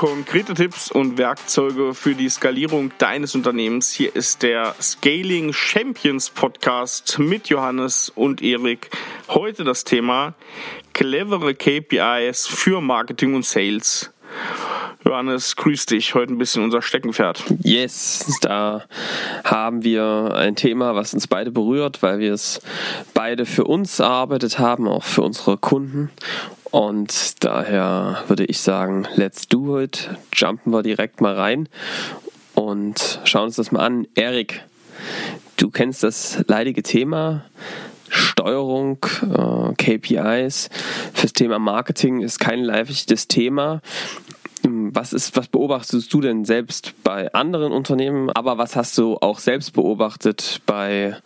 Konkrete Tipps und Werkzeuge für die Skalierung deines Unternehmens. Hier ist der Scaling Champions Podcast mit Johannes und Erik. Heute das Thema clevere KPIs für Marketing und Sales. Johannes, grüß dich. Heute ein bisschen unser Steckenpferd. Yes, da haben wir ein Thema, was uns beide berührt, weil wir es beide für uns erarbeitet haben, auch für unsere Kunden. Und daher würde ich sagen, let's do it. Jumpen wir direkt mal rein und schauen uns das mal an. Erik, du kennst das leidige Thema. Steuerung, äh, KPIs fürs Thema Marketing ist kein leichtes Thema. Was ist, was beobachtest du denn selbst bei anderen Unternehmen? Aber was hast du auch selbst beobachtet bei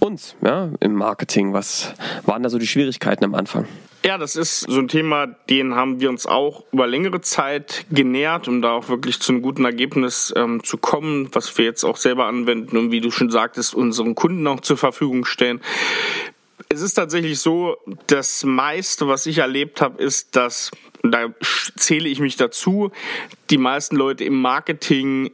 uns, ja, im Marketing? Was waren da so die Schwierigkeiten am Anfang? Ja, das ist so ein Thema, den haben wir uns auch über längere Zeit genährt, um da auch wirklich zu einem guten Ergebnis ähm, zu kommen, was wir jetzt auch selber anwenden und wie du schon sagtest, unseren Kunden auch zur Verfügung stellen. Es ist tatsächlich so, das meiste, was ich erlebt habe, ist, dass, da zähle ich mich dazu, die meisten Leute im Marketing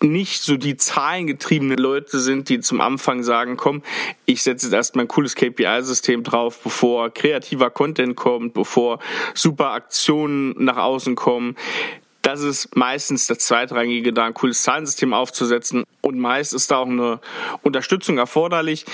nicht so die zahlengetriebene Leute sind, die zum Anfang sagen, komm, ich setze jetzt erstmal ein cooles KPI-System drauf, bevor kreativer Content kommt, bevor super Aktionen nach außen kommen. Das ist meistens der zweitrangige, da ein cooles Zahlensystem aufzusetzen. Und meist ist da auch eine Unterstützung erforderlich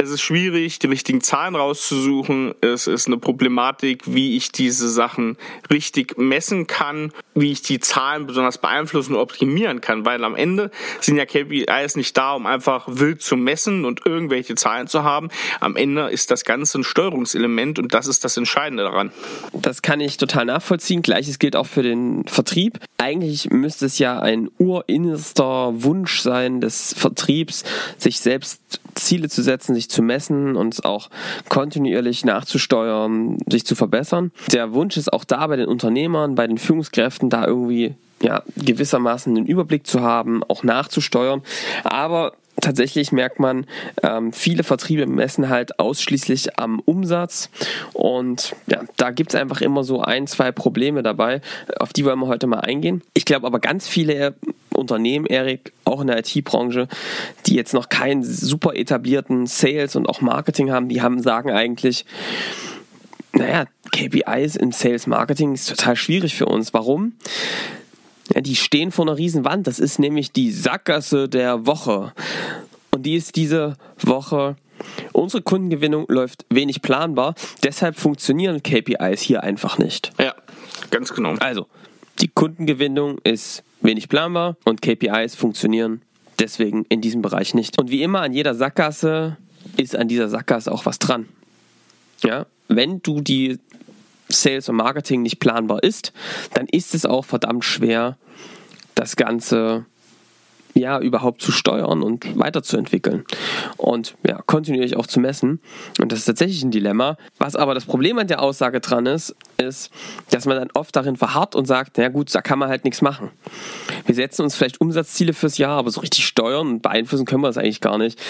es ist schwierig, die richtigen Zahlen rauszusuchen. Es ist eine Problematik, wie ich diese Sachen richtig messen kann, wie ich die Zahlen besonders beeinflussen und optimieren kann, weil am Ende sind ja KPIs nicht da, um einfach wild zu messen und irgendwelche Zahlen zu haben. Am Ende ist das Ganze ein Steuerungselement und das ist das Entscheidende daran. Das kann ich total nachvollziehen. Gleiches gilt auch für den Vertrieb. Eigentlich müsste es ja ein urinnerster Wunsch sein des Vertriebs, sich selbst Ziele zu setzen, sich zu messen und auch kontinuierlich nachzusteuern, sich zu verbessern. Der Wunsch ist auch da bei den Unternehmern, bei den Führungskräften, da irgendwie ja, gewissermaßen den Überblick zu haben, auch nachzusteuern. Aber tatsächlich merkt man, ähm, viele Vertriebe messen halt ausschließlich am Umsatz und ja, da gibt es einfach immer so ein, zwei Probleme dabei, auf die wollen wir heute mal eingehen. Ich glaube aber ganz viele Unternehmen, Erik, auch in der IT-Branche, die jetzt noch keinen super etablierten Sales und auch Marketing haben, die haben, sagen eigentlich, naja, KPIs im Sales Marketing ist total schwierig für uns. Warum? Ja, die stehen vor einer riesen Wand. Das ist nämlich die Sackgasse der Woche. Und die ist diese Woche. Unsere Kundengewinnung läuft wenig planbar. Deshalb funktionieren KPIs hier einfach nicht. Ja, ganz genau. Also, die Kundengewinnung ist wenig planbar und KPIs funktionieren deswegen in diesem Bereich nicht. Und wie immer an jeder Sackgasse ist an dieser Sackgasse auch was dran. Ja, wenn du die Sales und Marketing nicht planbar ist, dann ist es auch verdammt schwer, das Ganze ja überhaupt zu steuern und weiterzuentwickeln und ja kontinuierlich auch zu messen. Und das ist tatsächlich ein Dilemma. Was aber das Problem an der Aussage dran ist ist dass man dann oft darin verharrt und sagt na gut da kann man halt nichts machen. Wir setzen uns vielleicht Umsatzziele fürs Jahr aber so richtig steuern und beeinflussen können wir das eigentlich gar nicht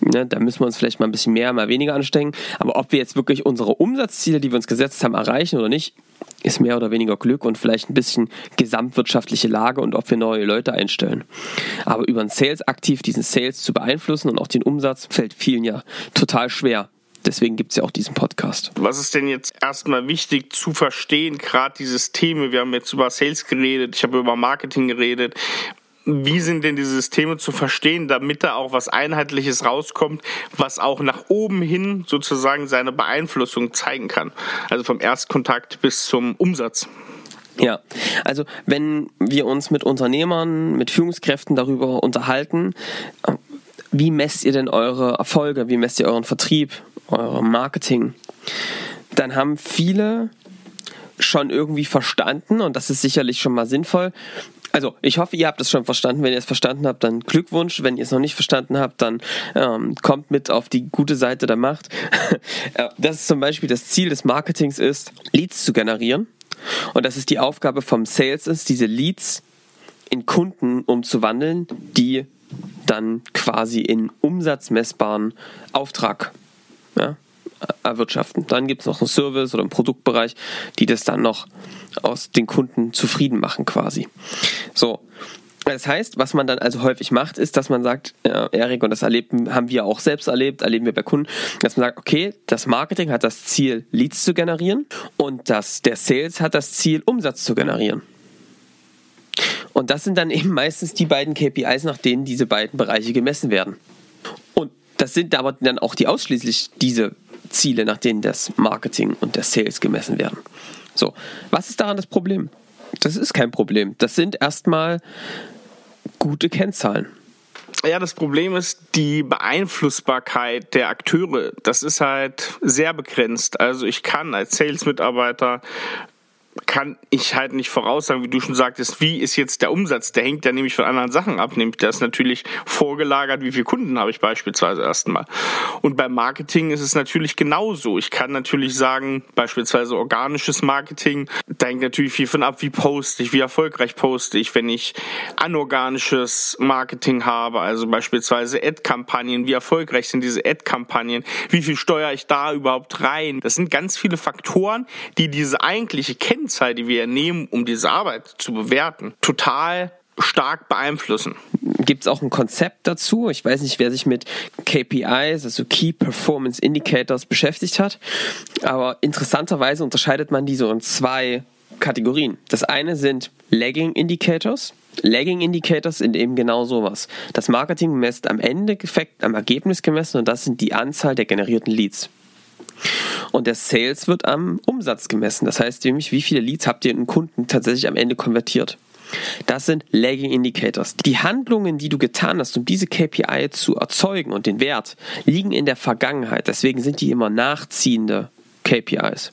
Ne, da müssen wir uns vielleicht mal ein bisschen mehr, mal weniger anstrengen. Aber ob wir jetzt wirklich unsere Umsatzziele, die wir uns gesetzt haben, erreichen oder nicht, ist mehr oder weniger Glück und vielleicht ein bisschen gesamtwirtschaftliche Lage und ob wir neue Leute einstellen. Aber über einen Sales aktiv diesen Sales zu beeinflussen und auch den Umsatz fällt vielen ja total schwer. Deswegen gibt es ja auch diesen Podcast. Was ist denn jetzt erstmal wichtig zu verstehen, gerade dieses Thema? Wir haben jetzt über Sales geredet, ich habe über Marketing geredet wie sind denn die Systeme zu verstehen, damit da auch was Einheitliches rauskommt, was auch nach oben hin sozusagen seine Beeinflussung zeigen kann. Also vom Erstkontakt bis zum Umsatz. Ja, also wenn wir uns mit Unternehmern, mit Führungskräften darüber unterhalten, wie messt ihr denn eure Erfolge, wie messt ihr euren Vertrieb, euer Marketing, dann haben viele schon irgendwie verstanden, und das ist sicherlich schon mal sinnvoll, also, ich hoffe, ihr habt es schon verstanden. Wenn ihr es verstanden habt, dann Glückwunsch. Wenn ihr es noch nicht verstanden habt, dann ähm, kommt mit auf die gute Seite der Macht. das ist zum Beispiel das Ziel des Marketings ist, Leads zu generieren. Und das ist die Aufgabe vom Sales ist, diese Leads in Kunden umzuwandeln, die dann quasi in umsatzmessbaren Auftrag ja, erwirtschaften. Dann gibt es noch einen Service oder einen Produktbereich, die das dann noch aus den Kunden zufrieden machen quasi. So. Das heißt, was man dann also häufig macht, ist, dass man sagt, äh, Erik, und das erleben, haben wir auch selbst erlebt, erleben wir bei Kunden, dass man sagt, okay, das Marketing hat das Ziel, Leads zu generieren und das, der Sales hat das Ziel, Umsatz zu generieren. Und das sind dann eben meistens die beiden KPIs, nach denen diese beiden Bereiche gemessen werden. Und das sind aber dann auch die ausschließlich diese Ziele, nach denen das Marketing und der Sales gemessen werden. So, was ist daran das Problem? Das ist kein Problem. Das sind erstmal gute Kennzahlen. Ja, das Problem ist die Beeinflussbarkeit der Akteure. Das ist halt sehr begrenzt. Also ich kann als Sales-Mitarbeiter kann ich halt nicht voraussagen, wie du schon sagtest, wie ist jetzt der Umsatz? Der hängt ja nämlich von anderen Sachen ab. Nämlich das ist natürlich vorgelagert, wie viele Kunden habe ich beispielsweise erstmal. Und beim Marketing ist es natürlich genauso. Ich kann natürlich sagen, beispielsweise organisches Marketing, da hängt natürlich viel von ab, wie poste ich, wie erfolgreich poste ich, wenn ich anorganisches Marketing habe, also beispielsweise Ad-Kampagnen, wie erfolgreich sind diese Ad-Kampagnen, wie viel steuere ich da überhaupt rein? Das sind ganz viele Faktoren, die diese eigentliche Kenntnis Lebenszeit, die wir nehmen, um diese Arbeit zu bewerten, total stark beeinflussen. Gibt es auch ein Konzept dazu? Ich weiß nicht, wer sich mit KPIs, also Key Performance Indicators, beschäftigt hat, aber interessanterweise unterscheidet man diese in zwei Kategorien. Das eine sind Lagging Indicators. Lagging Indicators sind eben genau sowas. Das Marketing messt am Endeffekt am Ergebnis gemessen und das sind die Anzahl der generierten Leads. Und der Sales wird am Umsatz gemessen. Das heißt nämlich, wie viele Leads habt ihr in Kunden tatsächlich am Ende konvertiert. Das sind Lagging Indicators. Die Handlungen, die du getan hast, um diese KPI zu erzeugen und den Wert, liegen in der Vergangenheit. Deswegen sind die immer nachziehende KPIs.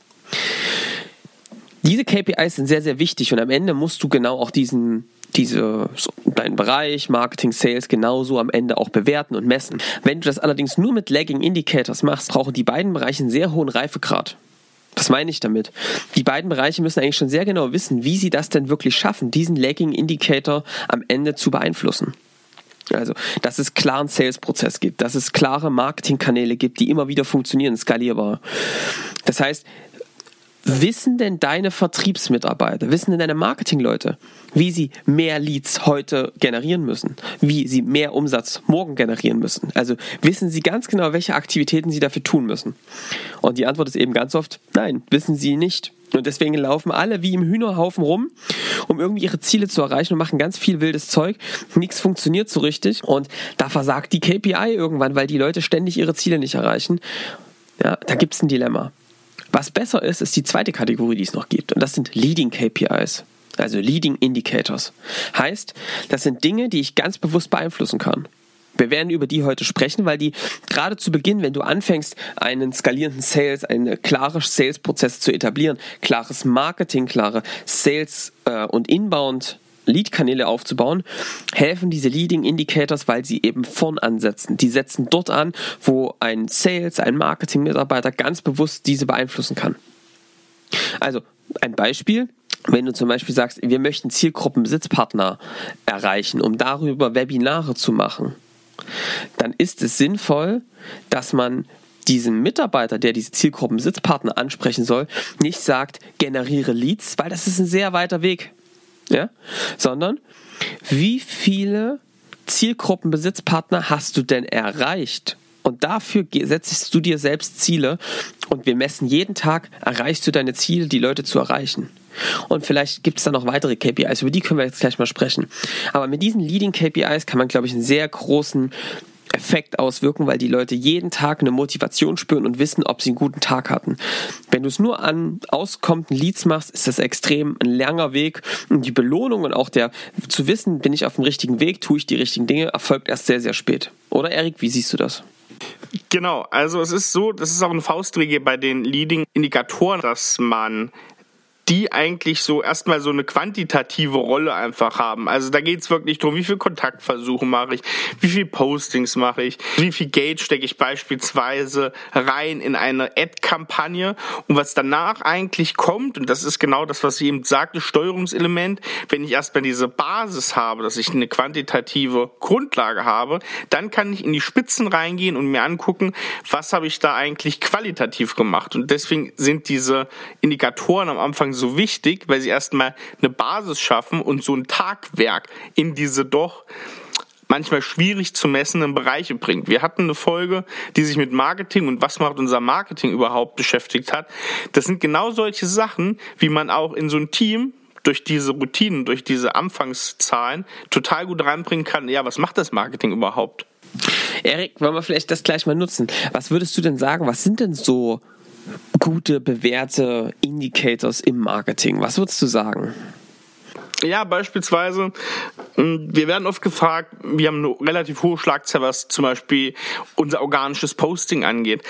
Diese KPIs sind sehr, sehr wichtig und am Ende musst du genau auch diesen diese, deinen Bereich, Marketing, Sales genauso am Ende auch bewerten und messen. Wenn du das allerdings nur mit Lagging Indicators machst, brauchen die beiden Bereiche einen sehr hohen Reifegrad. Was meine ich damit? Die beiden Bereiche müssen eigentlich schon sehr genau wissen, wie sie das denn wirklich schaffen, diesen Lagging Indicator am Ende zu beeinflussen. Also, dass es klaren Sales-Prozess gibt, dass es klare Marketingkanäle gibt, die immer wieder funktionieren, skalierbar. Das heißt, Wissen denn deine Vertriebsmitarbeiter, wissen denn deine Marketingleute, wie sie mehr Leads heute generieren müssen, wie sie mehr Umsatz morgen generieren müssen? Also wissen sie ganz genau, welche Aktivitäten sie dafür tun müssen? Und die Antwort ist eben ganz oft, nein, wissen sie nicht. Und deswegen laufen alle wie im Hühnerhaufen rum, um irgendwie ihre Ziele zu erreichen und machen ganz viel wildes Zeug. Nichts funktioniert so richtig. Und da versagt die KPI irgendwann, weil die Leute ständig ihre Ziele nicht erreichen. Ja, da gibt es ein Dilemma. Was besser ist, ist die zweite Kategorie, die es noch gibt. Und das sind Leading KPIs. Also Leading Indicators. Heißt, das sind Dinge, die ich ganz bewusst beeinflussen kann. Wir werden über die heute sprechen, weil die gerade zu Beginn, wenn du anfängst, einen skalierenden Sales, einen klaren Sales-Prozess zu etablieren, klares Marketing, klare Sales- äh, und Inbound Lead-Kanäle aufzubauen, helfen diese Leading Indicators, weil sie eben vorn ansetzen. Die setzen dort an, wo ein Sales, ein Marketing-Mitarbeiter ganz bewusst diese beeinflussen kann. Also ein Beispiel, wenn du zum Beispiel sagst, wir möchten Zielgruppenbesitzpartner erreichen, um darüber Webinare zu machen, dann ist es sinnvoll, dass man diesem Mitarbeiter, der diese Zielgruppenbesitzpartner ansprechen soll, nicht sagt, generiere Leads, weil das ist ein sehr weiter Weg ja, sondern wie viele Zielgruppenbesitzpartner hast du denn erreicht? Und dafür setzt du dir selbst Ziele und wir messen jeden Tag, erreichst du deine Ziele, die Leute zu erreichen. Und vielleicht gibt es da noch weitere KPIs, über die können wir jetzt gleich mal sprechen. Aber mit diesen Leading KPIs kann man, glaube ich, einen sehr großen Effekt auswirken, weil die Leute jeden Tag eine Motivation spüren und wissen, ob sie einen guten Tag hatten. Wenn du es nur an auskommenden Leads machst, ist das extrem ein langer Weg und die Belohnung und auch der zu wissen, bin ich auf dem richtigen Weg, tue ich die richtigen Dinge, erfolgt erst sehr, sehr spät. Oder Erik, wie siehst du das? Genau, also es ist so, das ist auch eine Faustregel bei den Leading-Indikatoren, dass man die eigentlich so erstmal so eine quantitative Rolle einfach haben. Also da geht's wirklich darum, wie viel Kontaktversuche mache ich, wie viel Postings mache ich, wie viel Geld stecke ich beispielsweise rein in eine Ad-Kampagne und was danach eigentlich kommt, und das ist genau das, was ich eben sagte, Steuerungselement, wenn ich erstmal diese Basis habe, dass ich eine quantitative Grundlage habe, dann kann ich in die Spitzen reingehen und mir angucken, was habe ich da eigentlich qualitativ gemacht. Und deswegen sind diese Indikatoren am Anfang so wichtig, weil sie erstmal eine Basis schaffen und so ein Tagwerk in diese doch manchmal schwierig zu messenden Bereiche bringt. Wir hatten eine Folge, die sich mit Marketing und was macht unser Marketing überhaupt beschäftigt hat. Das sind genau solche Sachen, wie man auch in so ein Team durch diese Routinen, durch diese Anfangszahlen total gut reinbringen kann. Ja, was macht das Marketing überhaupt? Erik, wollen wir vielleicht das gleich mal nutzen? Was würdest du denn sagen? Was sind denn so gute, bewährte Indicators im Marketing? Was würdest du sagen? Ja, beispielsweise, hm, wir werden oft gefragt, wir haben eine relativ hohe Schlagzahl, was zum Beispiel unser organisches Posting angeht.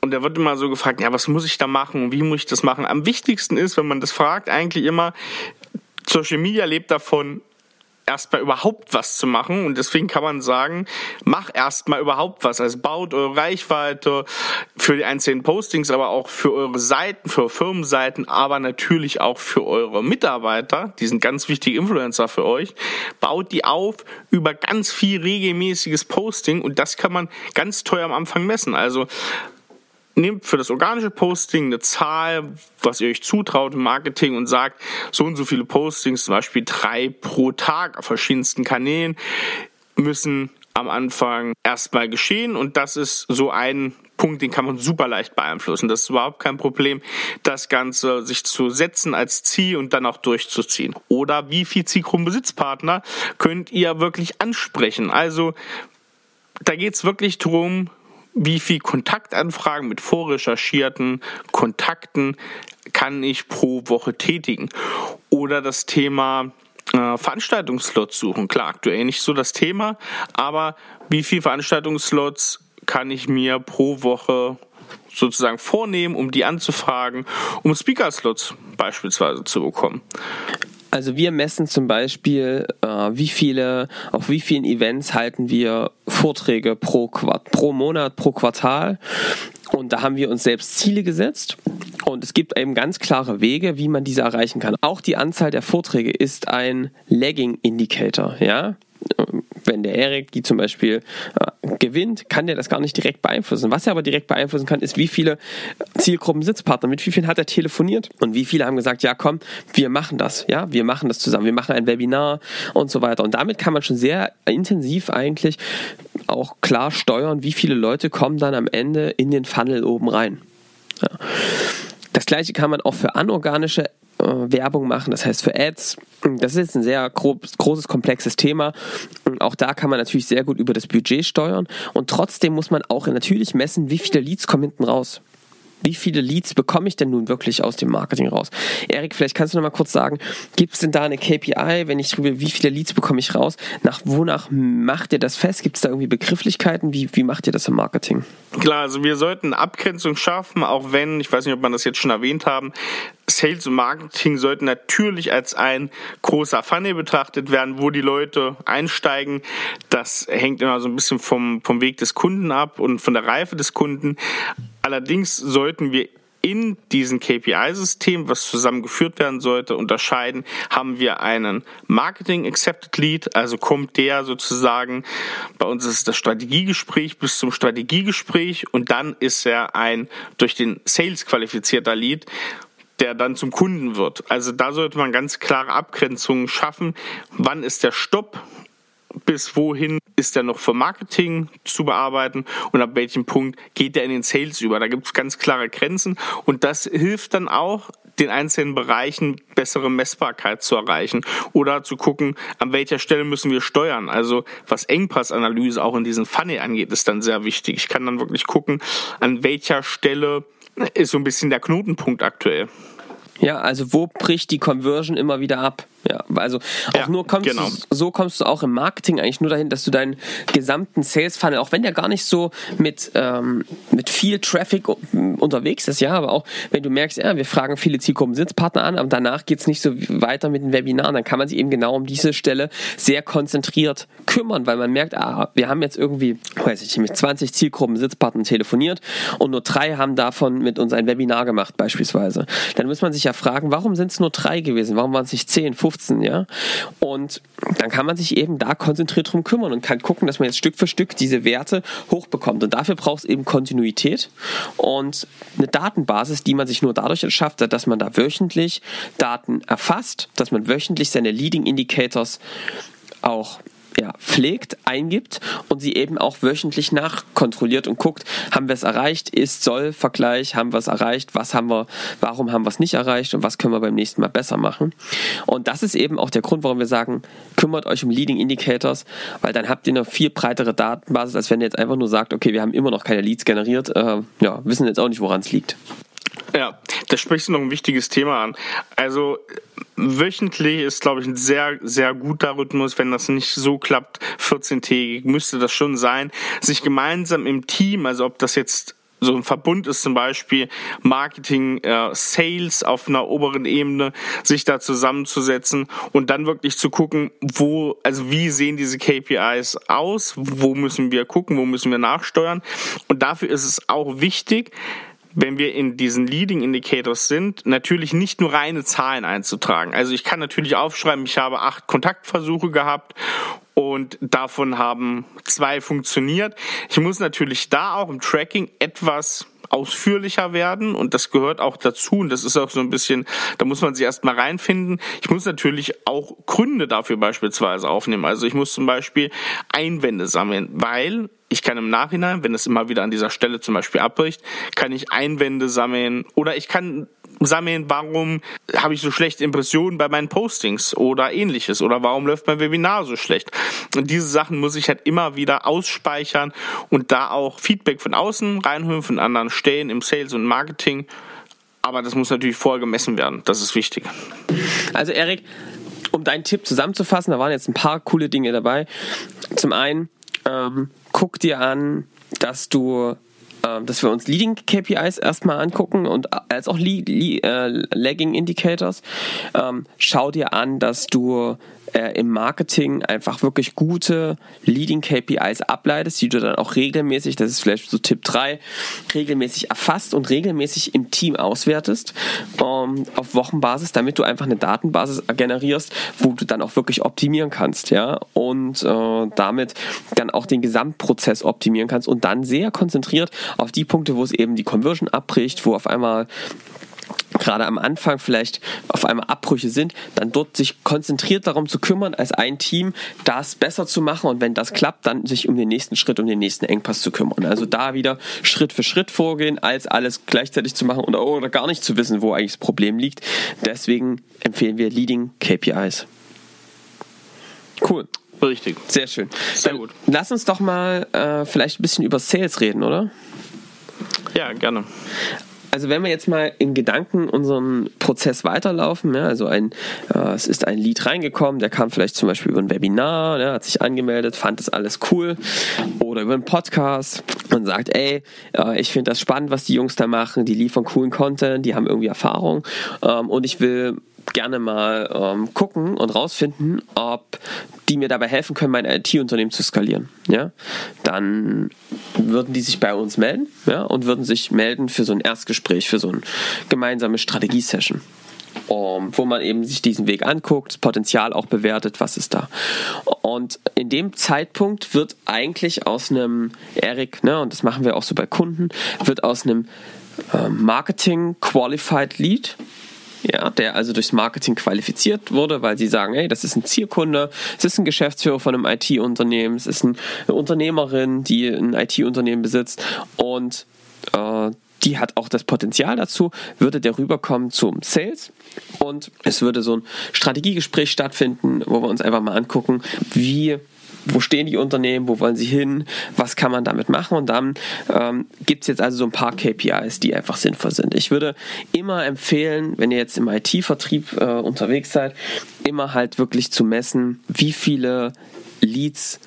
Und da wird immer so gefragt, ja, was muss ich da machen wie muss ich das machen? Am wichtigsten ist, wenn man das fragt, eigentlich immer, Social Media lebt davon, erstmal überhaupt was zu machen. Und deswegen kann man sagen, mach erstmal überhaupt was. Also baut eure Reichweite für die einzelnen Postings, aber auch für eure Seiten, für Firmenseiten, aber natürlich auch für eure Mitarbeiter. Die sind ganz wichtige Influencer für euch. Baut die auf über ganz viel regelmäßiges Posting und das kann man ganz teuer am Anfang messen. Also nehmt für das organische Posting eine Zahl, was ihr euch zutraut im Marketing und sagt, so und so viele Postings, zum Beispiel drei pro Tag auf verschiedensten Kanälen, müssen am Anfang erstmal geschehen und das ist so ein Punkt, den kann man super leicht beeinflussen. Das ist überhaupt kein Problem, das Ganze sich zu setzen als Ziel und dann auch durchzuziehen. Oder wie viel Zielgruppenbesitzpartner könnt ihr wirklich ansprechen? Also da geht es wirklich darum, wie viel Kontaktanfragen mit vorrecherchierten Kontakten kann ich pro Woche tätigen. Oder das Thema äh, Veranstaltungsslots suchen. Klar, aktuell nicht so das Thema, aber wie viel Veranstaltungsslots kann ich mir pro Woche sozusagen vornehmen, um die anzufragen, um Speaker-Slots beispielsweise zu bekommen. Also wir messen zum Beispiel, äh, wie viele, auf wie vielen Events halten wir Vorträge pro, Quart pro Monat, pro Quartal. Und da haben wir uns selbst Ziele gesetzt. Und es gibt eben ganz klare Wege, wie man diese erreichen kann. Auch die Anzahl der Vorträge ist ein Lagging Indicator, ja wenn der Erik die zum Beispiel äh, gewinnt, kann der das gar nicht direkt beeinflussen. Was er aber direkt beeinflussen kann, ist, wie viele Zielgruppen-Sitzpartner, mit wie vielen hat er telefoniert und wie viele haben gesagt, ja komm, wir machen das, ja, wir machen das zusammen, wir machen ein Webinar und so weiter. Und damit kann man schon sehr intensiv eigentlich auch klar steuern, wie viele Leute kommen dann am Ende in den Funnel oben rein. Ja. Das gleiche kann man auch für anorganische Werbung machen, das heißt für Ads. Das ist jetzt ein sehr grob, großes, komplexes Thema. Auch da kann man natürlich sehr gut über das Budget steuern. Und trotzdem muss man auch natürlich messen, wie viele Leads kommen hinten raus. Wie viele Leads bekomme ich denn nun wirklich aus dem Marketing raus? Erik, vielleicht kannst du noch mal kurz sagen, gibt es denn da eine KPI, wenn ich drüber, wie viele Leads bekomme ich raus? Nach wonach macht ihr das fest? Gibt es da irgendwie Begrifflichkeiten? Wie, wie macht ihr das im Marketing? Klar, also wir sollten Abgrenzung schaffen, auch wenn, ich weiß nicht, ob man das jetzt schon erwähnt haben, Sales und Marketing sollten natürlich als ein großer Funnel betrachtet werden, wo die Leute einsteigen. Das hängt immer so ein bisschen vom, vom Weg des Kunden ab und von der Reife des Kunden. Allerdings sollten wir in diesem KPI-System, was zusammengeführt werden sollte, unterscheiden, haben wir einen Marketing Accepted Lead, also kommt der sozusagen, bei uns ist das Strategiegespräch bis zum Strategiegespräch und dann ist er ein durch den Sales qualifizierter Lead, der dann zum Kunden wird. Also da sollte man ganz klare Abgrenzungen schaffen. Wann ist der Stopp? Bis wohin ist er noch für Marketing zu bearbeiten und ab welchem Punkt geht er in den Sales über? Da gibt es ganz klare Grenzen und das hilft dann auch, den einzelnen Bereichen bessere Messbarkeit zu erreichen oder zu gucken, an welcher Stelle müssen wir steuern. Also was Engpassanalyse auch in diesen Funnel angeht, ist dann sehr wichtig. Ich kann dann wirklich gucken, an welcher Stelle ist so ein bisschen der Knotenpunkt aktuell. Ja, also wo bricht die Conversion immer wieder ab? Ja, also auch Ja, nur kommst genau. du, so kommst du auch im Marketing eigentlich nur dahin, dass du deinen gesamten Sales Funnel, auch wenn der gar nicht so mit, ähm, mit viel Traffic unterwegs ist, ja, aber auch wenn du merkst, ja, wir fragen viele Zielgruppen-Sitzpartner an, aber danach geht's nicht so weiter mit den Webinaren, dann kann man sich eben genau um diese Stelle sehr konzentriert kümmern, weil man merkt, ah, wir haben jetzt irgendwie, weiß ich nicht, mit 20 Zielgruppen-Sitzpartnern telefoniert und nur drei haben davon mit uns ein Webinar gemacht, beispielsweise. Dann muss man sich ja fragen, warum sind es nur drei gewesen? Warum waren es nicht 10, 15, ja? Und dann kann man sich eben da konzentriert drum kümmern und kann gucken, dass man jetzt Stück für Stück diese Werte hochbekommt. Und dafür braucht es eben Kontinuität und eine Datenbasis, die man sich nur dadurch erschafft, dass man da wöchentlich Daten erfasst, dass man wöchentlich seine Leading Indicators auch ja, pflegt, eingibt und sie eben auch wöchentlich nachkontrolliert und guckt, haben wir es erreicht, ist, soll, Vergleich, haben wir es erreicht, was haben wir, warum haben wir es nicht erreicht und was können wir beim nächsten Mal besser machen. Und das ist eben auch der Grund, warum wir sagen, kümmert euch um Leading Indicators, weil dann habt ihr eine viel breitere Datenbasis, als wenn ihr jetzt einfach nur sagt, okay, wir haben immer noch keine Leads generiert, äh, ja, wissen jetzt auch nicht, woran es liegt. Ja, da sprichst du noch ein wichtiges Thema an. Also wöchentlich ist, glaube ich, ein sehr, sehr guter Rhythmus. Wenn das nicht so klappt, 14-tägig, müsste das schon sein, sich gemeinsam im Team, also ob das jetzt so ein Verbund ist zum Beispiel Marketing, äh, Sales auf einer oberen Ebene, sich da zusammenzusetzen und dann wirklich zu gucken, wo, also wie sehen diese KPIs aus, wo müssen wir gucken, wo müssen wir nachsteuern. Und dafür ist es auch wichtig, wenn wir in diesen Leading Indicators sind, natürlich nicht nur reine Zahlen einzutragen. Also ich kann natürlich aufschreiben, ich habe acht Kontaktversuche gehabt und davon haben zwei funktioniert. Ich muss natürlich da auch im Tracking etwas ausführlicher werden und das gehört auch dazu und das ist auch so ein bisschen, da muss man sich erstmal reinfinden. Ich muss natürlich auch Gründe dafür beispielsweise aufnehmen. Also ich muss zum Beispiel Einwände sammeln, weil ich kann im Nachhinein, wenn es immer wieder an dieser Stelle zum Beispiel abbricht, kann ich Einwände sammeln oder ich kann sammeln, warum habe ich so schlechte Impressionen bei meinen Postings oder ähnliches oder warum läuft mein Webinar so schlecht. Und diese Sachen muss ich halt immer wieder ausspeichern und da auch Feedback von außen reinholen, von anderen Stellen im Sales und Marketing. Aber das muss natürlich vorher gemessen werden. Das ist wichtig. Also Erik, um deinen Tipp zusammenzufassen, da waren jetzt ein paar coole Dinge dabei. Zum einen, ähm, guck dir an, dass du dass wir uns Leading KPIs erstmal angucken und als auch Le Le äh, Lagging Indicators. Ähm, schau dir an, dass du äh, im Marketing einfach wirklich gute Leading KPIs ableitest, die du dann auch regelmäßig, das ist vielleicht so Tipp 3, regelmäßig erfasst und regelmäßig im Team auswertest ähm, auf Wochenbasis, damit du einfach eine Datenbasis generierst, wo du dann auch wirklich optimieren kannst, ja, und äh, damit dann auch den Gesamtprozess optimieren kannst und dann sehr konzentriert auf die Punkte, wo es eben die Conversion abbricht, wo auf einmal gerade am Anfang vielleicht auf einmal Abbrüche sind, dann dort sich konzentriert darum zu kümmern, als ein Team das besser zu machen und wenn das klappt, dann sich um den nächsten Schritt, um den nächsten Engpass zu kümmern. Also da wieder Schritt für Schritt vorgehen, als alles gleichzeitig zu machen oder, oder gar nicht zu wissen, wo eigentlich das Problem liegt. Deswegen empfehlen wir Leading KPIs. Cool. Richtig. Sehr schön. Sehr Dann gut. Lass uns doch mal äh, vielleicht ein bisschen über Sales reden, oder? Ja, gerne. Also wenn wir jetzt mal in Gedanken unseren Prozess weiterlaufen, ja, also ein, äh, es ist ein Lied reingekommen, der kam vielleicht zum Beispiel über ein Webinar, ja, hat sich angemeldet, fand das alles cool oder über einen Podcast und sagt, ey, äh, ich finde das spannend, was die Jungs da machen, die liefern coolen Content, die haben irgendwie Erfahrung ähm, und ich will gerne mal ähm, gucken und rausfinden, ob die mir dabei helfen können, mein IT-Unternehmen zu skalieren. Ja, dann würden die sich bei uns melden, ja, und würden sich melden für so ein Erstgespräch, für so eine gemeinsame Strategiesession. Um, wo man eben sich diesen Weg anguckt, das Potenzial auch bewertet, was ist da. Und in dem Zeitpunkt wird eigentlich aus einem Eric, ne, und das machen wir auch so bei Kunden, wird aus einem äh, Marketing Qualified Lead ja, der also durchs Marketing qualifiziert wurde, weil sie sagen, hey, das ist ein Zielkunde, es ist ein Geschäftsführer von einem IT-Unternehmen, es ist eine Unternehmerin, die ein IT-Unternehmen besitzt und äh, die hat auch das Potenzial dazu, würde der rüberkommen zum Sales und es würde so ein Strategiegespräch stattfinden, wo wir uns einfach mal angucken, wie wo stehen die Unternehmen, wo wollen sie hin, was kann man damit machen? Und dann ähm, gibt es jetzt also so ein paar KPIs, die einfach sinnvoll sind. Ich würde immer empfehlen, wenn ihr jetzt im IT-Vertrieb äh, unterwegs seid, immer halt wirklich zu messen, wie viele Leads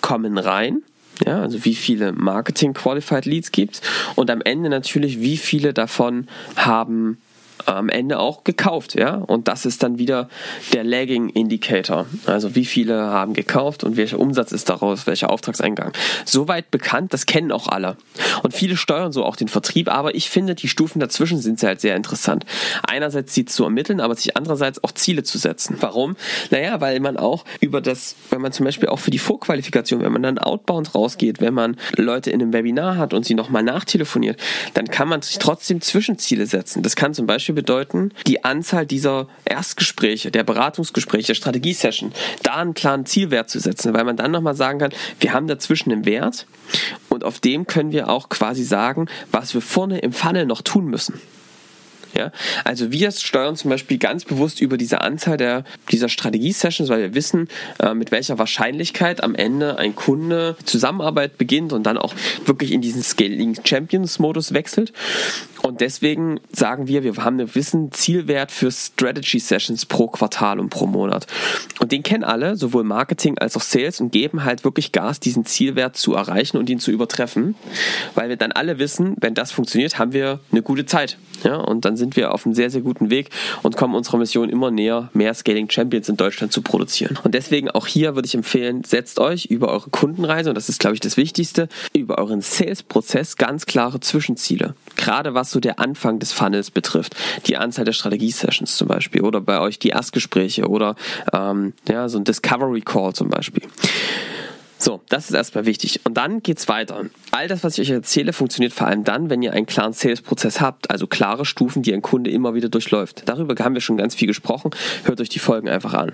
kommen rein. Ja, also wie viele Marketing Qualified Leads gibt und am Ende natürlich, wie viele davon haben am Ende auch gekauft, ja. Und das ist dann wieder der Lagging Indicator. Also wie viele haben gekauft und welcher Umsatz ist daraus, welcher Auftragseingang. Soweit bekannt, das kennen auch alle. Und viele steuern so auch den Vertrieb, aber ich finde, die Stufen dazwischen sind halt sehr interessant. Einerseits sie zu ermitteln, aber sich andererseits auch Ziele zu setzen. Warum? Naja, weil man auch über das, wenn man zum Beispiel auch für die Vorqualifikation, wenn man dann outbound rausgeht, wenn man Leute in einem Webinar hat und sie nochmal nachtelefoniert, dann kann man sich trotzdem Zwischenziele setzen. Das kann zum Beispiel Beispiel bedeuten, die Anzahl dieser Erstgespräche, der Beratungsgespräche, der Strategiesession, da einen klaren Zielwert zu setzen, weil man dann nochmal sagen kann, wir haben dazwischen einen Wert und auf dem können wir auch quasi sagen, was wir vorne im Funnel noch tun müssen. Ja? Also wir steuern zum Beispiel ganz bewusst über diese Anzahl der, dieser Strategie-Sessions, weil wir wissen, äh, mit welcher Wahrscheinlichkeit am Ende ein Kunde Zusammenarbeit beginnt und dann auch wirklich in diesen Scaling Champions Modus wechselt. Und deswegen sagen wir, wir haben einen gewissen Zielwert für Strategy Sessions pro Quartal und pro Monat. Und den kennen alle, sowohl Marketing als auch Sales und geben halt wirklich Gas, diesen Zielwert zu erreichen und ihn zu übertreffen, weil wir dann alle wissen, wenn das funktioniert, haben wir eine gute Zeit. Ja, und dann sind wir auf einem sehr, sehr guten Weg und kommen unserer Mission immer näher, mehr Scaling Champions in Deutschland zu produzieren. Und deswegen auch hier würde ich empfehlen, setzt euch über eure Kundenreise, und das ist, glaube ich, das Wichtigste, über euren Sales-Prozess ganz klare Zwischenziele. Gerade was so der Anfang des Funnels betrifft. Die Anzahl der Strategie-Sessions zum Beispiel oder bei euch die Erstgespräche oder ähm, ja, so ein Discovery Call zum Beispiel. So, das ist erstmal wichtig. Und dann geht's weiter. All das, was ich euch erzähle, funktioniert vor allem dann, wenn ihr einen klaren Sales-Prozess habt, also klare Stufen, die ein Kunde immer wieder durchläuft. Darüber haben wir schon ganz viel gesprochen. Hört euch die Folgen einfach an.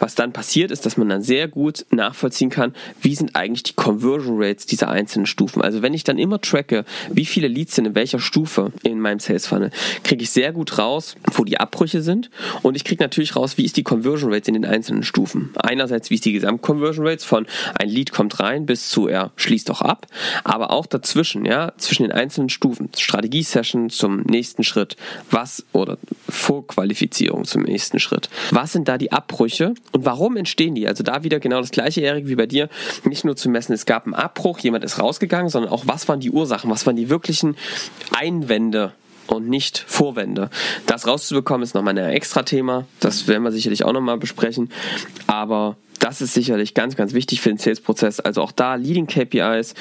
Was dann passiert, ist, dass man dann sehr gut nachvollziehen kann, wie sind eigentlich die Conversion Rates dieser einzelnen Stufen. Also wenn ich dann immer tracke, wie viele Leads sind in welcher Stufe in meinem Sales Funnel, kriege ich sehr gut raus, wo die Abbrüche sind. Und ich kriege natürlich raus, wie ist die Conversion Rates in den einzelnen Stufen. Einerseits, wie ist die Gesamt-Conversion Rates von ein Lead kommt rein bis zu er schließt auch ab, aber auch dazwischen, ja, zwischen den einzelnen Stufen, Strategie-Session zum nächsten Schritt, was oder Vorqualifizierung zum nächsten Schritt. Was sind da die Abbrüche und warum entstehen die? Also da wieder genau das gleiche, Erik, wie bei dir, nicht nur zu messen, es gab einen Abbruch, jemand ist rausgegangen, sondern auch was waren die Ursachen, was waren die wirklichen Einwände und nicht Vorwände. Das rauszubekommen ist nochmal ein extra Thema. Das werden wir sicherlich auch nochmal besprechen. Aber das ist sicherlich ganz, ganz wichtig für den Sales-Prozess. Also auch da Leading KPIs,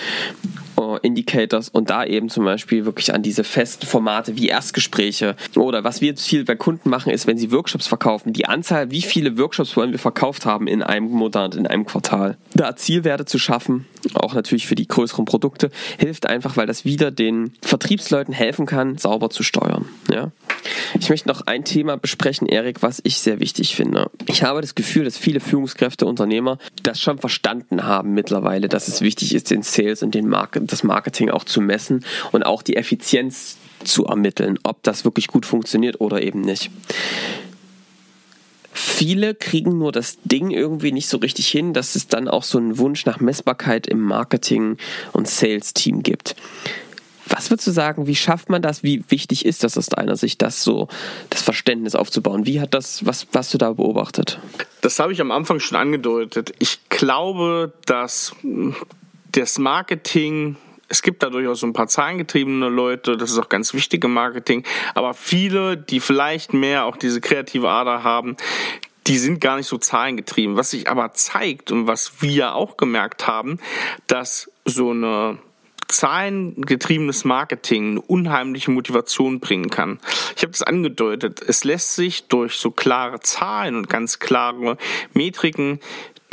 uh, Indicators und da eben zum Beispiel wirklich an diese festen Formate wie Erstgespräche oder was wir jetzt viel bei Kunden machen, ist, wenn sie Workshops verkaufen, die Anzahl, wie viele Workshops wollen wir verkauft haben in einem Monat, in einem Quartal. Da Zielwerte zu schaffen, auch natürlich für die größeren Produkte, hilft einfach, weil das wieder den Vertriebsleuten helfen kann, sauber zu steuern. Ja? Ich möchte noch ein Thema besprechen, Erik, was ich sehr wichtig finde. Ich habe das Gefühl, dass viele Führungskräfte, Unternehmer das schon verstanden haben mittlerweile, dass es wichtig ist, den Sales und den Market, das Marketing auch zu messen und auch die Effizienz zu ermitteln, ob das wirklich gut funktioniert oder eben nicht. Viele kriegen nur das Ding irgendwie nicht so richtig hin, dass es dann auch so einen Wunsch nach Messbarkeit im Marketing- und Sales-Team gibt. Was würdest du sagen, wie schafft man das? Wie wichtig ist das aus deiner Sicht, das so, das Verständnis aufzubauen? Wie hat das, was, was du da beobachtet? Das habe ich am Anfang schon angedeutet. Ich glaube, dass das Marketing es gibt da durchaus so ein paar zahlengetriebene Leute, das ist auch ganz wichtig im Marketing, aber viele, die vielleicht mehr auch diese kreative Ader haben, die sind gar nicht so zahlengetrieben. Was sich aber zeigt und was wir auch gemerkt haben, dass so eine zahlengetriebenes Marketing eine unheimliche Motivation bringen kann. Ich habe das angedeutet. Es lässt sich durch so klare Zahlen und ganz klare Metriken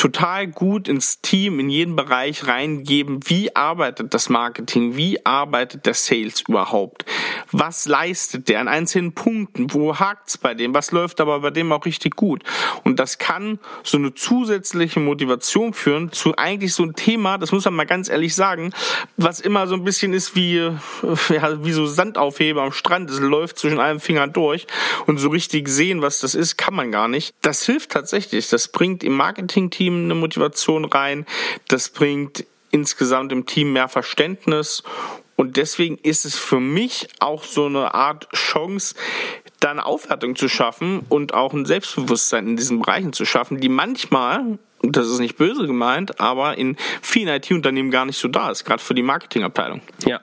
total gut ins Team, in jeden Bereich reingeben, wie arbeitet das Marketing, wie arbeitet der Sales überhaupt, was leistet der an einzelnen Punkten, wo hakt's bei dem, was läuft aber bei dem auch richtig gut. Und das kann so eine zusätzliche Motivation führen zu eigentlich so ein Thema, das muss man mal ganz ehrlich sagen, was immer so ein bisschen ist wie, ja, wie so Sandaufheber am Strand, es läuft zwischen allen Fingern durch und so richtig sehen, was das ist, kann man gar nicht. Das hilft tatsächlich, das bringt im Marketing-Team Team eine Motivation rein. Das bringt insgesamt im Team mehr Verständnis und deswegen ist es für mich auch so eine Art Chance, da eine Aufwertung zu schaffen und auch ein Selbstbewusstsein in diesen Bereichen zu schaffen, die manchmal, das ist nicht böse gemeint, aber in vielen IT-Unternehmen gar nicht so da ist, gerade für die Marketingabteilung. Ja.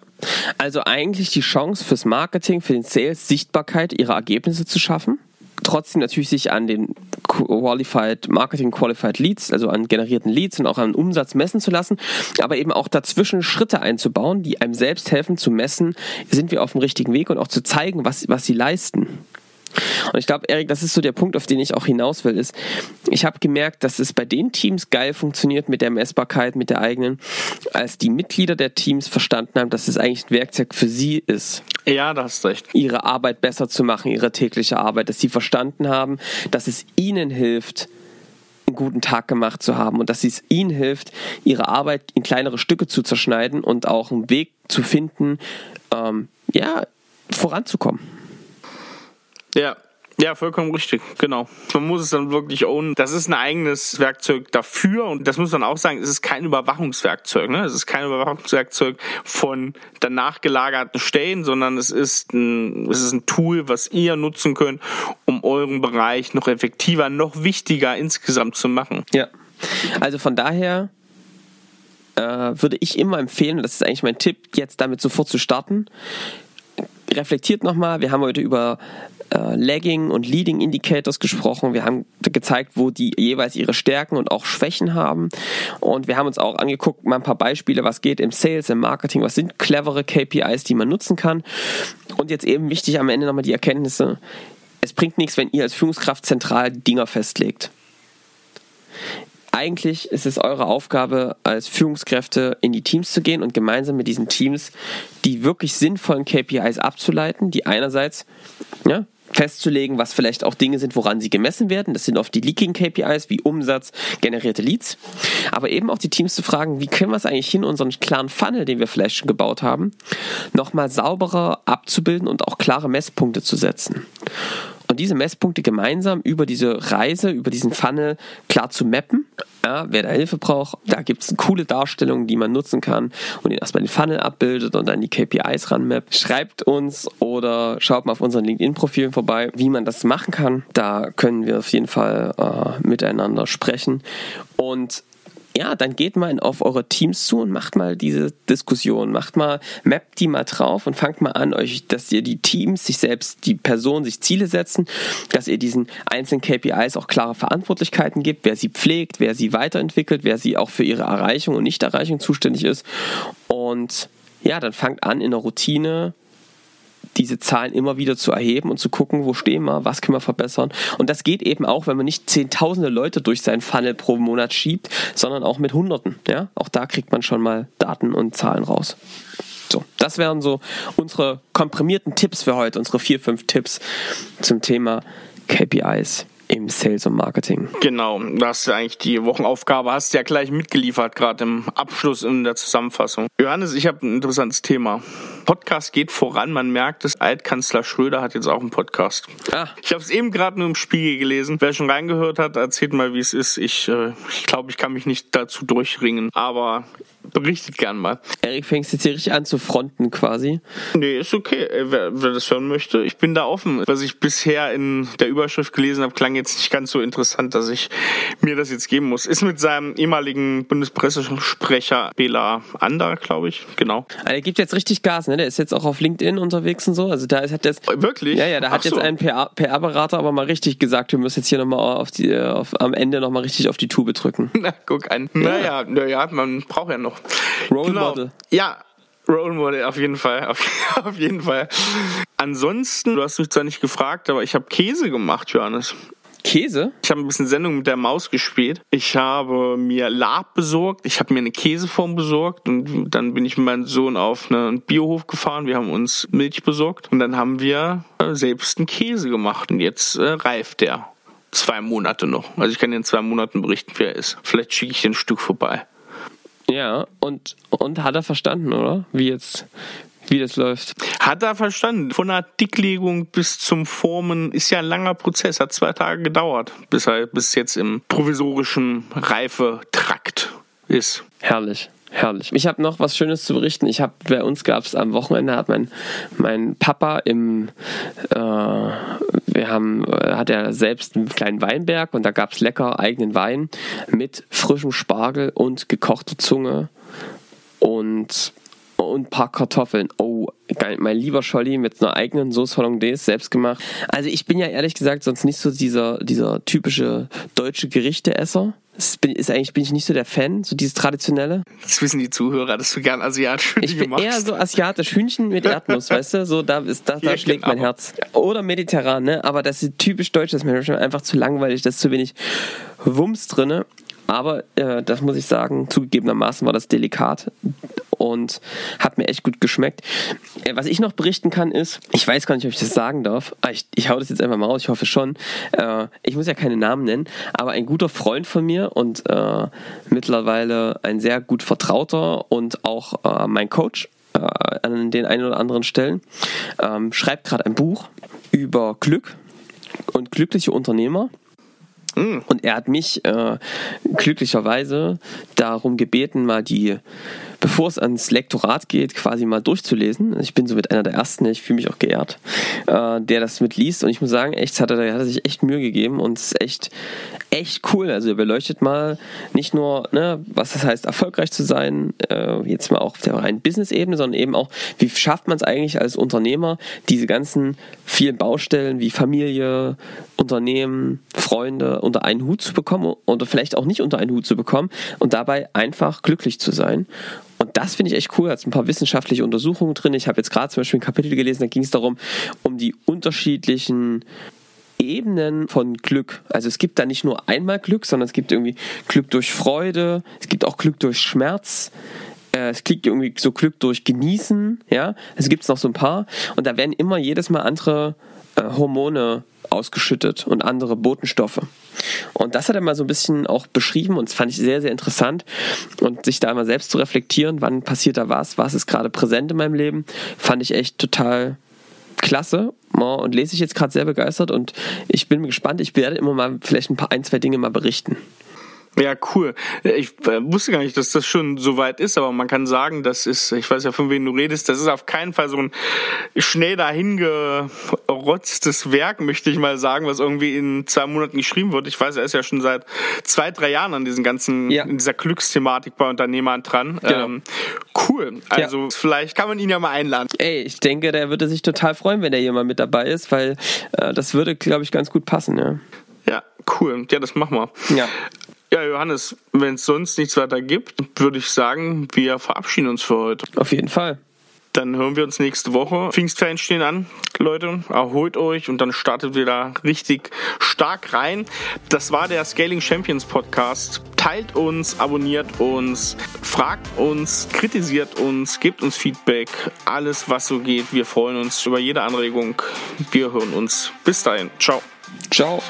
Also eigentlich die Chance fürs Marketing, für den Sales, Sichtbarkeit ihrer Ergebnisse zu schaffen trotzdem natürlich sich an den Qualified Marketing Qualified Leads, also an generierten Leads und auch an Umsatz messen zu lassen, aber eben auch dazwischen Schritte einzubauen, die einem selbst helfen zu messen, sind wir auf dem richtigen Weg und auch zu zeigen, was, was sie leisten. Und ich glaube, Erik, das ist so der Punkt, auf den ich auch hinaus will, ist, ich habe gemerkt, dass es bei den Teams geil funktioniert mit der Messbarkeit, mit der eigenen, als die Mitglieder der Teams verstanden haben, dass es eigentlich ein Werkzeug für sie ist. Ja, da hast recht. Ihre Arbeit besser zu machen, ihre tägliche Arbeit, dass sie verstanden haben, dass es ihnen hilft, einen guten Tag gemacht zu haben und dass es ihnen hilft, ihre Arbeit in kleinere Stücke zu zerschneiden und auch einen Weg zu finden, ähm, ja, voranzukommen. Ja, ja, vollkommen richtig, genau. Man muss es dann wirklich ownen. Das ist ein eigenes Werkzeug dafür und das muss man auch sagen, es ist kein Überwachungswerkzeug. Ne? Es ist kein Überwachungswerkzeug von danach gelagerten Stellen, sondern es ist, ein, es ist ein Tool, was ihr nutzen könnt, um euren Bereich noch effektiver, noch wichtiger insgesamt zu machen. Ja, also von daher äh, würde ich immer empfehlen, das ist eigentlich mein Tipp, jetzt damit sofort zu starten. Reflektiert nochmal, wir haben heute über äh, Lagging und Leading Indicators gesprochen. Wir haben gezeigt, wo die jeweils ihre Stärken und auch Schwächen haben. Und wir haben uns auch angeguckt, mal ein paar Beispiele, was geht im Sales, im Marketing, was sind clevere KPIs, die man nutzen kann. Und jetzt eben wichtig am Ende nochmal die Erkenntnisse. Es bringt nichts, wenn ihr als Führungskraft zentral Dinger festlegt eigentlich ist es eure Aufgabe, als Führungskräfte in die Teams zu gehen und gemeinsam mit diesen Teams die wirklich sinnvollen KPIs abzuleiten, die einerseits ja, festzulegen, was vielleicht auch Dinge sind, woran sie gemessen werden. Das sind oft die Leaking KPIs wie Umsatz, generierte Leads. Aber eben auch die Teams zu fragen, wie können wir es eigentlich hin, unseren klaren Funnel, den wir vielleicht schon gebaut haben, nochmal sauberer abzubilden und auch klare Messpunkte zu setzen diese Messpunkte gemeinsam über diese Reise, über diesen Funnel klar zu mappen. Ja, wer da Hilfe braucht, da gibt es coole Darstellungen, die man nutzen kann und den erstmal den Funnel abbildet und dann die KPIs ranmappt. Schreibt uns oder schaut mal auf unseren LinkedIn-Profilen vorbei, wie man das machen kann. Da können wir auf jeden Fall äh, miteinander sprechen. Und ja, dann geht mal auf eure Teams zu und macht mal diese Diskussion, macht mal, mappt die mal drauf und fangt mal an, euch, dass ihr die Teams, sich selbst, die Personen sich Ziele setzen, dass ihr diesen einzelnen KPIs auch klare Verantwortlichkeiten gibt, wer sie pflegt, wer sie weiterentwickelt, wer sie auch für ihre Erreichung und Nichterreichung zuständig ist. Und ja, dann fangt an in der Routine diese Zahlen immer wieder zu erheben und zu gucken, wo stehen wir, was können wir verbessern. Und das geht eben auch, wenn man nicht zehntausende Leute durch seinen Funnel pro Monat schiebt, sondern auch mit Hunderten. Ja? Auch da kriegt man schon mal Daten und Zahlen raus. So, das wären so unsere komprimierten Tipps für heute, unsere vier, fünf Tipps zum Thema KPIs im Sales und Marketing. Genau, du hast ja eigentlich die Wochenaufgabe, hast ja gleich mitgeliefert, gerade im Abschluss in der Zusammenfassung. Johannes, ich habe ein interessantes Thema. Podcast geht voran, man merkt es, Altkanzler Schröder hat jetzt auch einen Podcast. Ah. Ich habe es eben gerade nur im Spiegel gelesen. Wer schon reingehört hat, erzählt mal, wie es ist. Ich, äh, ich glaube, ich kann mich nicht dazu durchringen, aber berichtet gern mal. Erik, fängst jetzt hier richtig an zu fronten quasi. Nee, ist okay, äh, wer, wer das hören möchte. Ich bin da offen. Was ich bisher in der Überschrift gelesen habe, klang jetzt nicht ganz so interessant, dass ich mir das jetzt geben muss. Ist mit seinem ehemaligen Bundespressesprecher Bela Ander, glaube ich, genau. Also er gibt jetzt richtig Gas, ne? Der ist jetzt auch auf LinkedIn unterwegs und so. Also da ist, hat jetzt wirklich. Ja, ja, da hat so. jetzt ein PR-Berater aber mal richtig gesagt, wir müssen jetzt hier nochmal auf die, auf, am Ende nochmal richtig auf die Tube drücken. Na, guck an. Ja. Naja, naja, man braucht ja noch. Role genau. Model. Ja, Role Model, auf jeden Fall. Auf, auf, jeden Fall. Ansonsten, du hast mich zwar nicht gefragt, aber ich habe Käse gemacht, Johannes. Käse? Ich habe ein bisschen Sendung mit der Maus gespielt. Ich habe mir Lab besorgt. Ich habe mir eine Käseform besorgt und dann bin ich mit meinem Sohn auf einen Biohof gefahren. Wir haben uns Milch besorgt und dann haben wir äh, selbst einen Käse gemacht und jetzt äh, reift der. Zwei Monate noch. Also ich kann in zwei Monaten berichten, wer er ist. Vielleicht schicke ich ein Stück vorbei. Ja, und, und hat er verstanden, oder? Wie jetzt, wie das läuft. Hat er verstanden. Von der Dicklegung bis zum Formen ist ja ein langer Prozess. Hat zwei Tage gedauert, bis er bis jetzt im provisorischen Reifetrakt ist. Herrlich. Herrlich. Ich habe noch was Schönes zu berichten. Ich habe bei uns gab es am Wochenende hat mein mein Papa im äh, wir haben äh, hat er selbst einen kleinen Weinberg und da gab es lecker eigenen Wein mit frischem Spargel und gekochter Zunge und und ein paar Kartoffeln. Oh, geil. Mein lieber Scholli mit einer eigenen Sauce Hollandaise selbst gemacht. Also ich bin ja ehrlich gesagt sonst nicht so dieser, dieser typische deutsche Gerichteesser. Das bin, ist eigentlich bin ich nicht so der Fan, so dieses traditionelle. Das wissen die Zuhörer, dass du gern asiatisch Ich bin machst. eher so asiatisch Hühnchen mit Erdnuss, weißt du? So da ist da, da schlägt mein Herz. Oder mediterran, ne? Aber das ist typisch deutsch, das ist mir schon einfach zu langweilig, da ist zu wenig Wumms drinne. Aber äh, das muss ich sagen, zugegebenermaßen war das delikat und hat mir echt gut geschmeckt. Äh, was ich noch berichten kann ist, ich weiß gar nicht, ob ich das sagen darf, ich, ich hau das jetzt einfach mal raus, ich hoffe schon. Äh, ich muss ja keine Namen nennen, aber ein guter Freund von mir und äh, mittlerweile ein sehr gut vertrauter und auch mein Coach an den einen oder anderen Stellen, ähm, schreibt gerade ein Buch über Glück und glückliche Unternehmer. Und er hat mich äh, glücklicherweise darum gebeten, mal die, bevor es ans Lektorat geht, quasi mal durchzulesen. Ich bin somit einer der Ersten, ich fühle mich auch geehrt, äh, der das mitliest. Und ich muss sagen, echt, hat er, hat er sich echt Mühe gegeben und es ist echt, echt cool. Also er beleuchtet mal nicht nur, ne, was das heißt, erfolgreich zu sein, äh, jetzt mal auch auf der reinen Business-Ebene, sondern eben auch, wie schafft man es eigentlich als Unternehmer, diese ganzen vielen Baustellen wie Familie, Unternehmen, Freunde unter einen Hut zu bekommen oder vielleicht auch nicht unter einen Hut zu bekommen und dabei einfach glücklich zu sein. Und das finde ich echt cool. Da hat ein paar wissenschaftliche Untersuchungen drin. Ich habe jetzt gerade zum Beispiel ein Kapitel gelesen, da ging es darum, um die unterschiedlichen Ebenen von Glück. Also es gibt da nicht nur einmal Glück, sondern es gibt irgendwie Glück durch Freude, es gibt auch Glück durch Schmerz, äh, es gibt irgendwie so Glück durch Genießen, ja. Also gibt es noch so ein paar und da werden immer jedes Mal andere äh, Hormone ausgeschüttet und andere Botenstoffe. Und das hat er mal so ein bisschen auch beschrieben und das fand ich sehr, sehr interessant. Und sich da mal selbst zu reflektieren, wann passiert da was, was ist gerade präsent in meinem Leben, fand ich echt total klasse und lese ich jetzt gerade sehr begeistert und ich bin gespannt. Ich werde immer mal vielleicht ein paar ein, zwei Dinge mal berichten. Ja, cool. Ich äh, wusste gar nicht, dass das schon so weit ist, aber man kann sagen, das ist, ich weiß ja, von wem du redest, das ist auf keinen Fall so ein schnell dahingerotztes Werk, möchte ich mal sagen, was irgendwie in zwei Monaten geschrieben wird. Ich weiß, er ist ja schon seit zwei, drei Jahren an diesen ganzen, Ja. in dieser Glücksthematik bei Unternehmern dran. Genau. Ähm, cool. Also vielleicht kann man ihn ja mal einladen. Ey, ich denke, der würde sich total freuen, wenn der hier mal mit dabei ist, weil äh, das würde, glaube ich, ganz gut passen. Ja. Ja, cool. Ja, das machen wir. ja. Ja, Johannes, wenn es sonst nichts weiter gibt, würde ich sagen, wir verabschieden uns für heute. Auf jeden Fall. Dann hören wir uns nächste Woche. Pfingstferien stehen an, Leute. Erholt euch und dann startet wir da richtig stark rein. Das war der Scaling Champions Podcast. Teilt uns, abonniert uns, fragt uns, kritisiert uns, gebt uns Feedback. Alles, was so geht. Wir freuen uns über jede Anregung. Wir hören uns. Bis dahin. Ciao. Ciao.